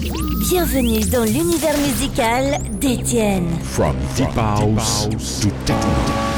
Bienvenue dans l'univers musical d'Étienne. From deep house to techno.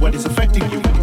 what is affecting you.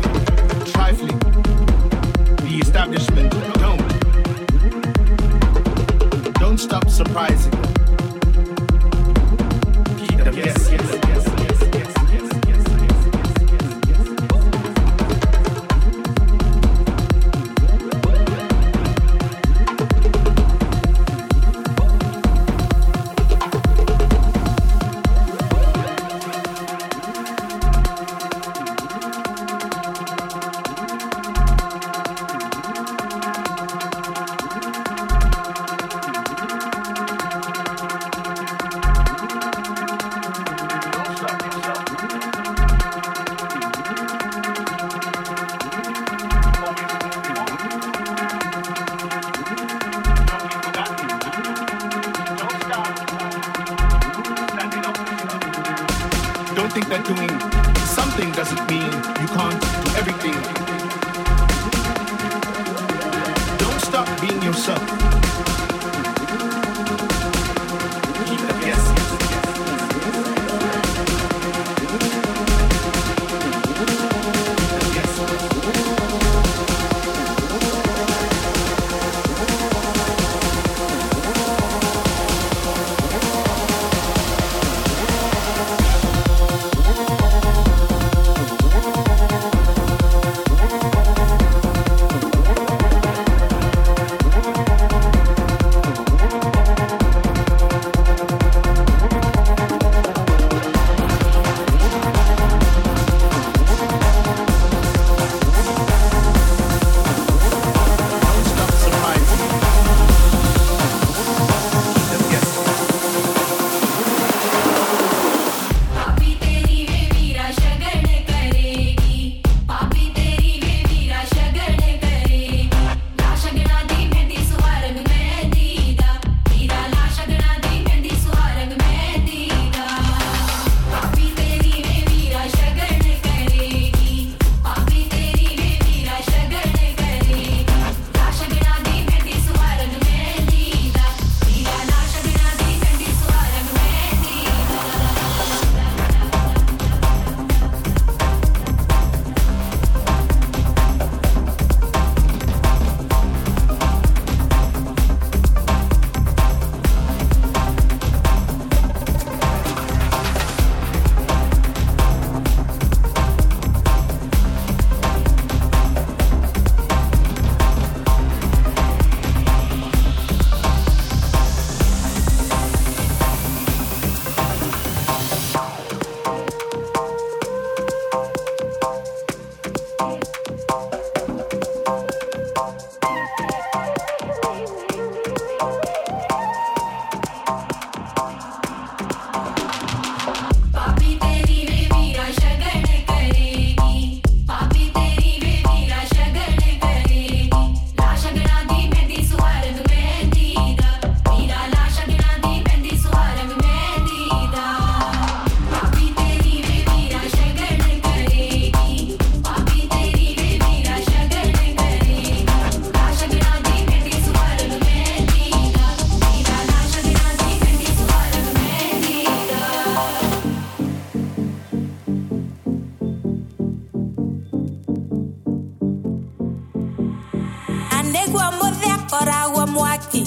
haki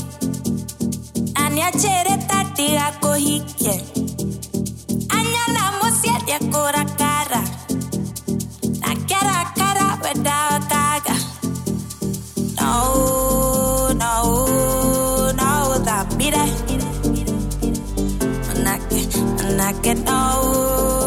Ania chere tati ako hikye Anya la mosiete akora kara. Na kera kara weda otaga. No, no, no, that mire Manake, manake, no.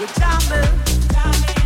You're diamond.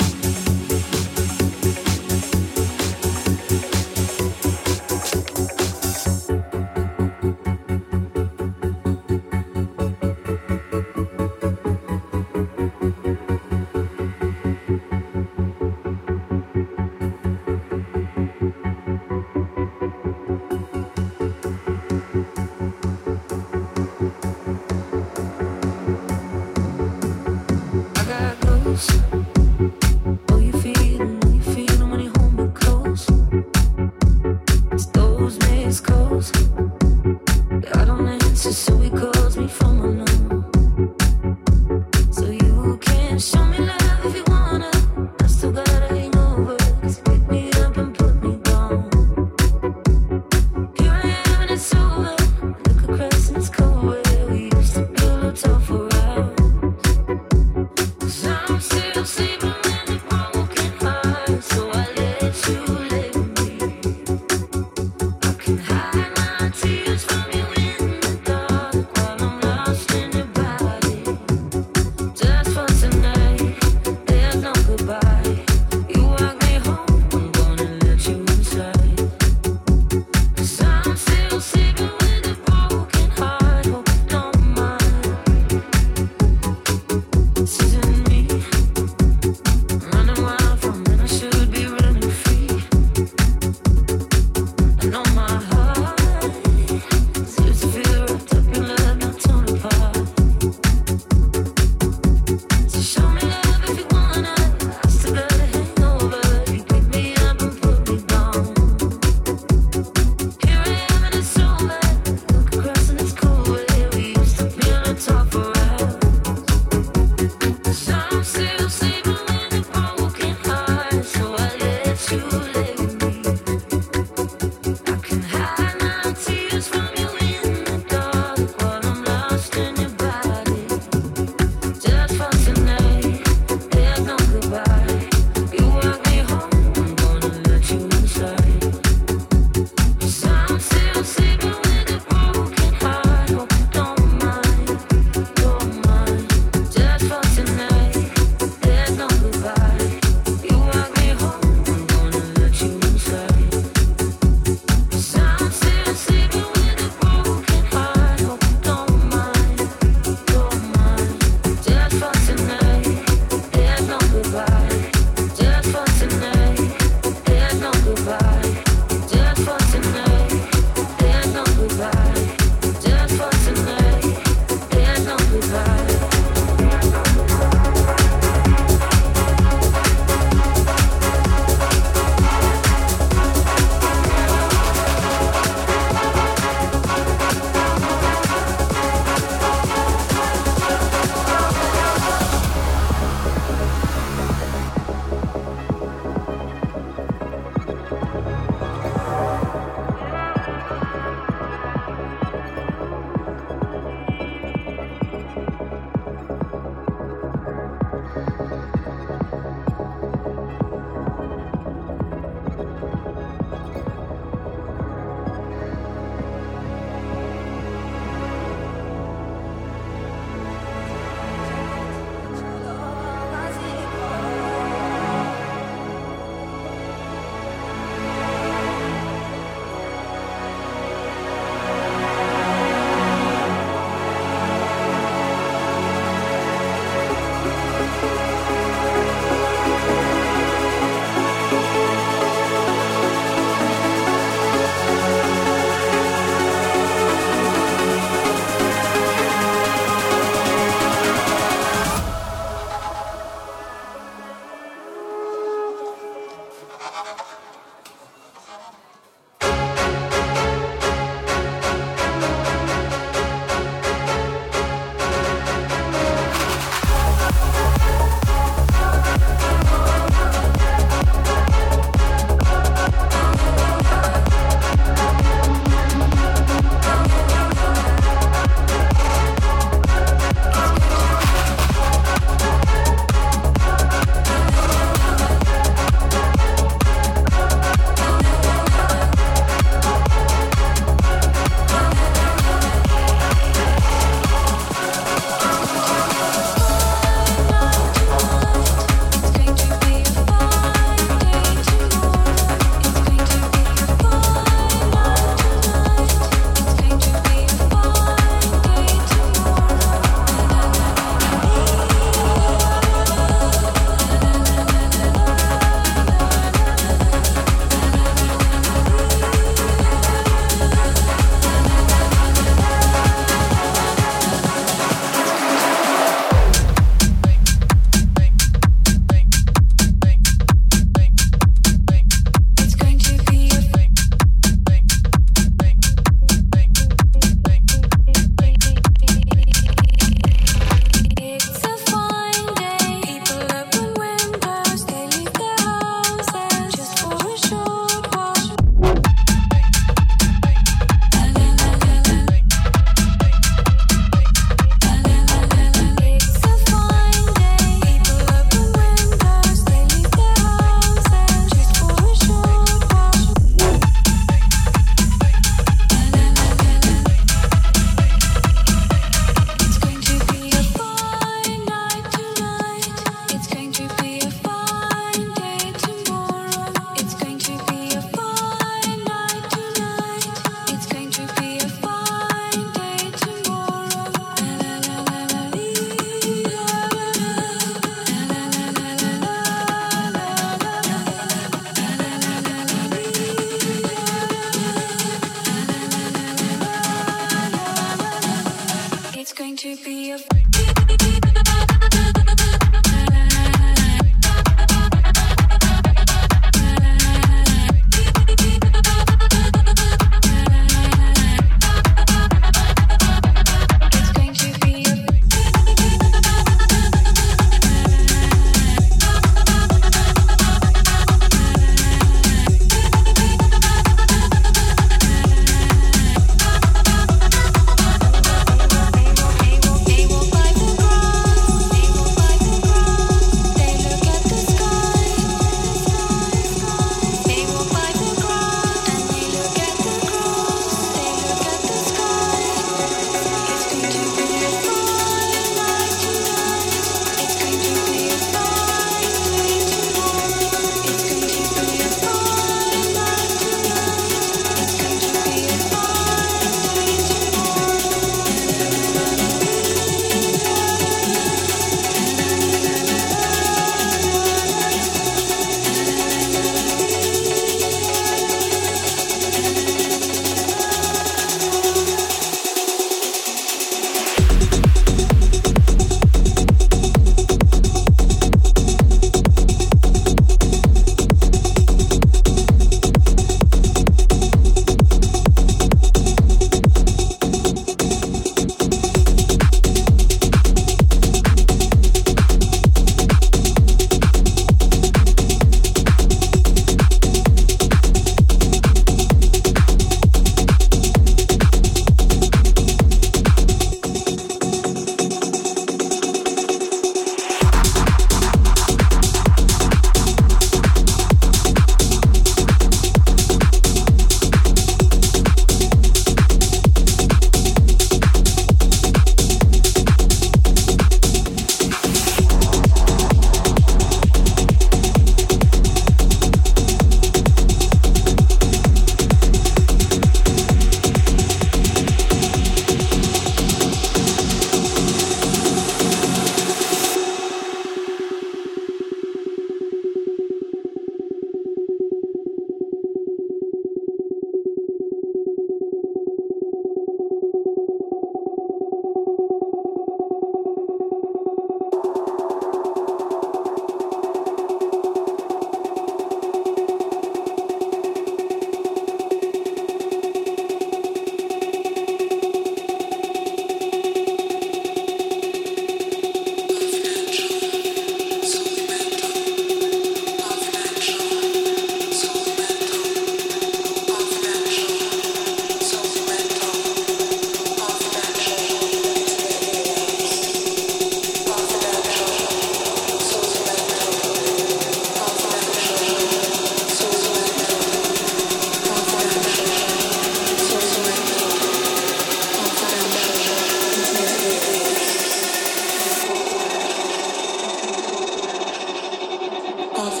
half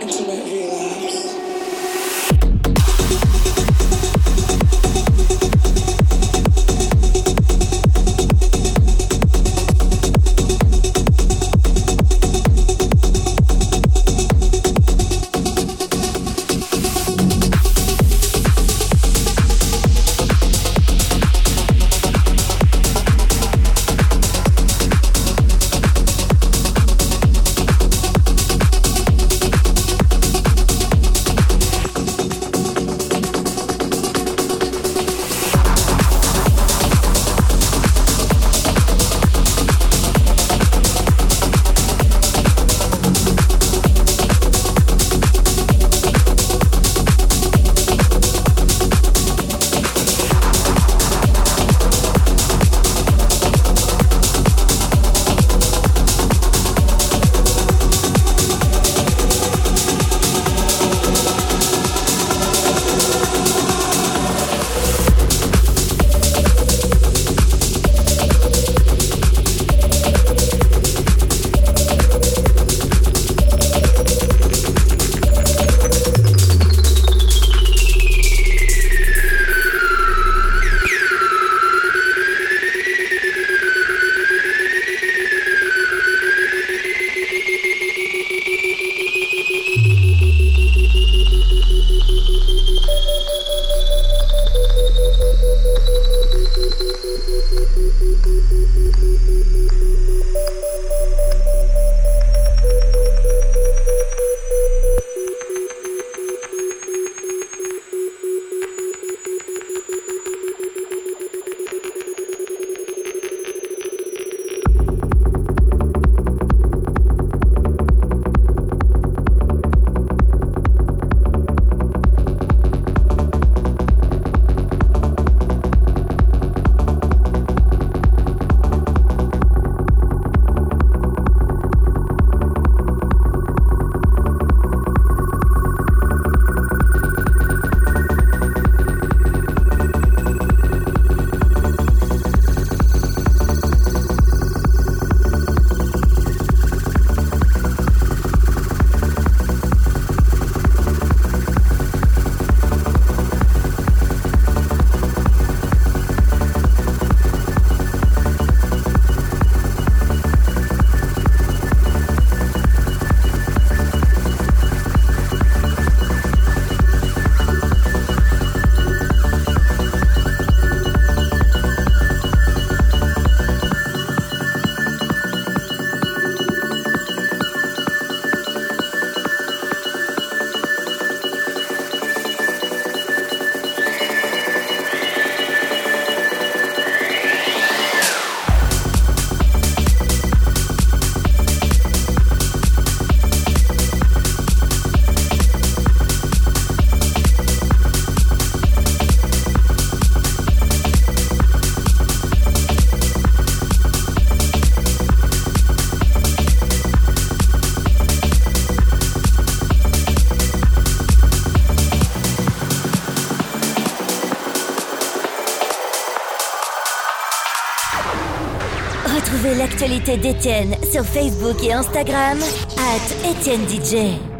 intimate, damn and. L'actualité d'Étienne sur Facebook et Instagram, at Etienne DJ.